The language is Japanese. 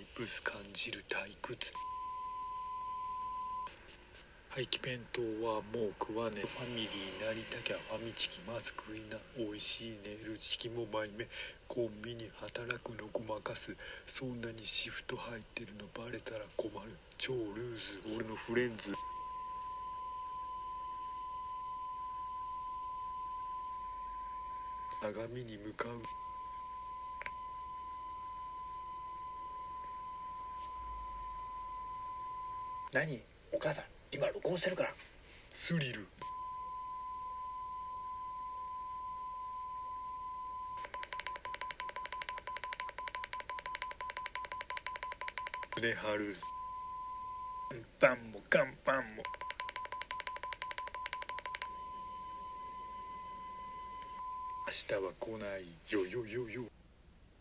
イプス感じる退屈。廃棄弁当はもう食わねえ。ファミリーなりたきゃファミチキまず食いな。美味しいネイルチキもマイメコンビニ働くのごまかす。そんなにシフト入ってるのバレたら困る。超ルーズ。俺のフレンズ。鏡に向かう何？お母さん今録音してるから。スリル。胸張る。パンも乾パンも。明日は来ないよよよよ。